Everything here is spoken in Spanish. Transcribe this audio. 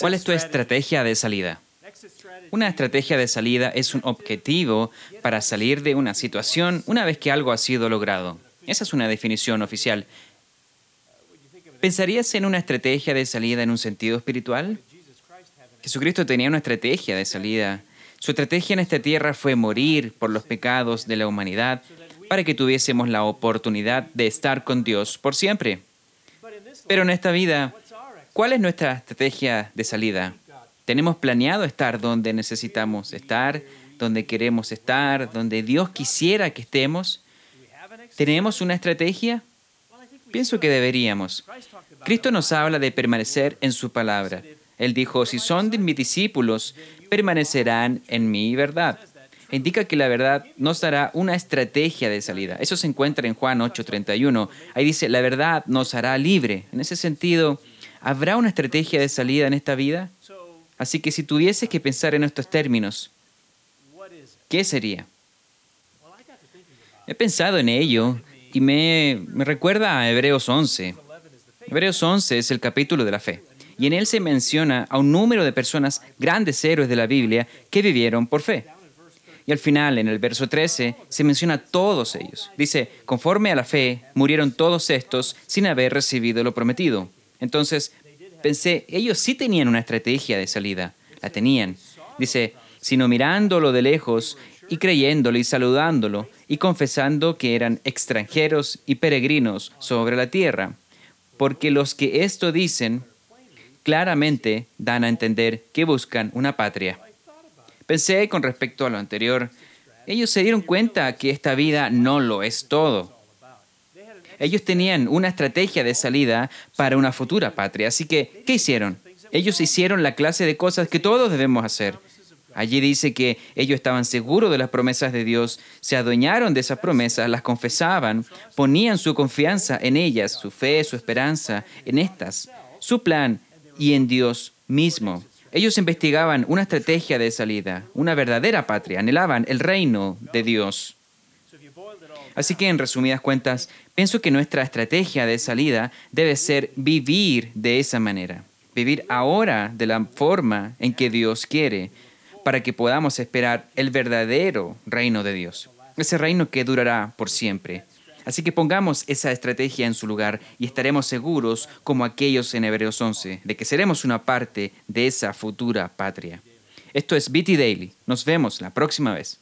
¿Cuál es tu estrategia de salida? Una estrategia de salida es un objetivo para salir de una situación una vez que algo ha sido logrado. Esa es una definición oficial. ¿Pensarías en una estrategia de salida en un sentido espiritual? Jesucristo tenía una estrategia de salida. Su estrategia en esta tierra fue morir por los pecados de la humanidad para que tuviésemos la oportunidad de estar con Dios por siempre. Pero en esta vida, ¿cuál es nuestra estrategia de salida? ¿Tenemos planeado estar donde necesitamos estar, donde queremos estar, donde Dios quisiera que estemos? ¿Tenemos una estrategia? Pienso que deberíamos. Cristo nos habla de permanecer en su palabra. Él dijo, si son de mis discípulos, permanecerán en mi verdad. Indica que la verdad nos dará una estrategia de salida. Eso se encuentra en Juan 8:31. Ahí dice, la verdad nos hará libre. En ese sentido, ¿habrá una estrategia de salida en esta vida? Así que si tuvieses que pensar en estos términos, ¿qué sería? He pensado en ello y me, me recuerda a Hebreos 11. Hebreos 11 es el capítulo de la fe y en él se menciona a un número de personas, grandes héroes de la Biblia, que vivieron por fe. Y al final, en el verso 13, se menciona a todos ellos. Dice, conforme a la fe, murieron todos estos sin haber recibido lo prometido. Entonces, pensé, ellos sí tenían una estrategia de salida. La tenían. Dice, sino mirándolo de lejos y creyéndolo y saludándolo y confesando que eran extranjeros y peregrinos sobre la tierra. Porque los que esto dicen claramente dan a entender que buscan una patria. Pensé con respecto a lo anterior, ellos se dieron cuenta que esta vida no lo es todo. Ellos tenían una estrategia de salida para una futura patria, así que, ¿qué hicieron? Ellos hicieron la clase de cosas que todos debemos hacer. Allí dice que ellos estaban seguros de las promesas de Dios, se adueñaron de esas promesas, las confesaban, ponían su confianza en ellas, su fe, su esperanza en estas. Su plan y en Dios mismo. Ellos investigaban una estrategia de salida, una verdadera patria, anhelaban el reino de Dios. Así que en resumidas cuentas, pienso que nuestra estrategia de salida debe ser vivir de esa manera, vivir ahora de la forma en que Dios quiere, para que podamos esperar el verdadero reino de Dios, ese reino que durará por siempre. Así que pongamos esa estrategia en su lugar y estaremos seguros, como aquellos en Hebreos 11, de que seremos una parte de esa futura patria. Esto es BT Daily. Nos vemos la próxima vez.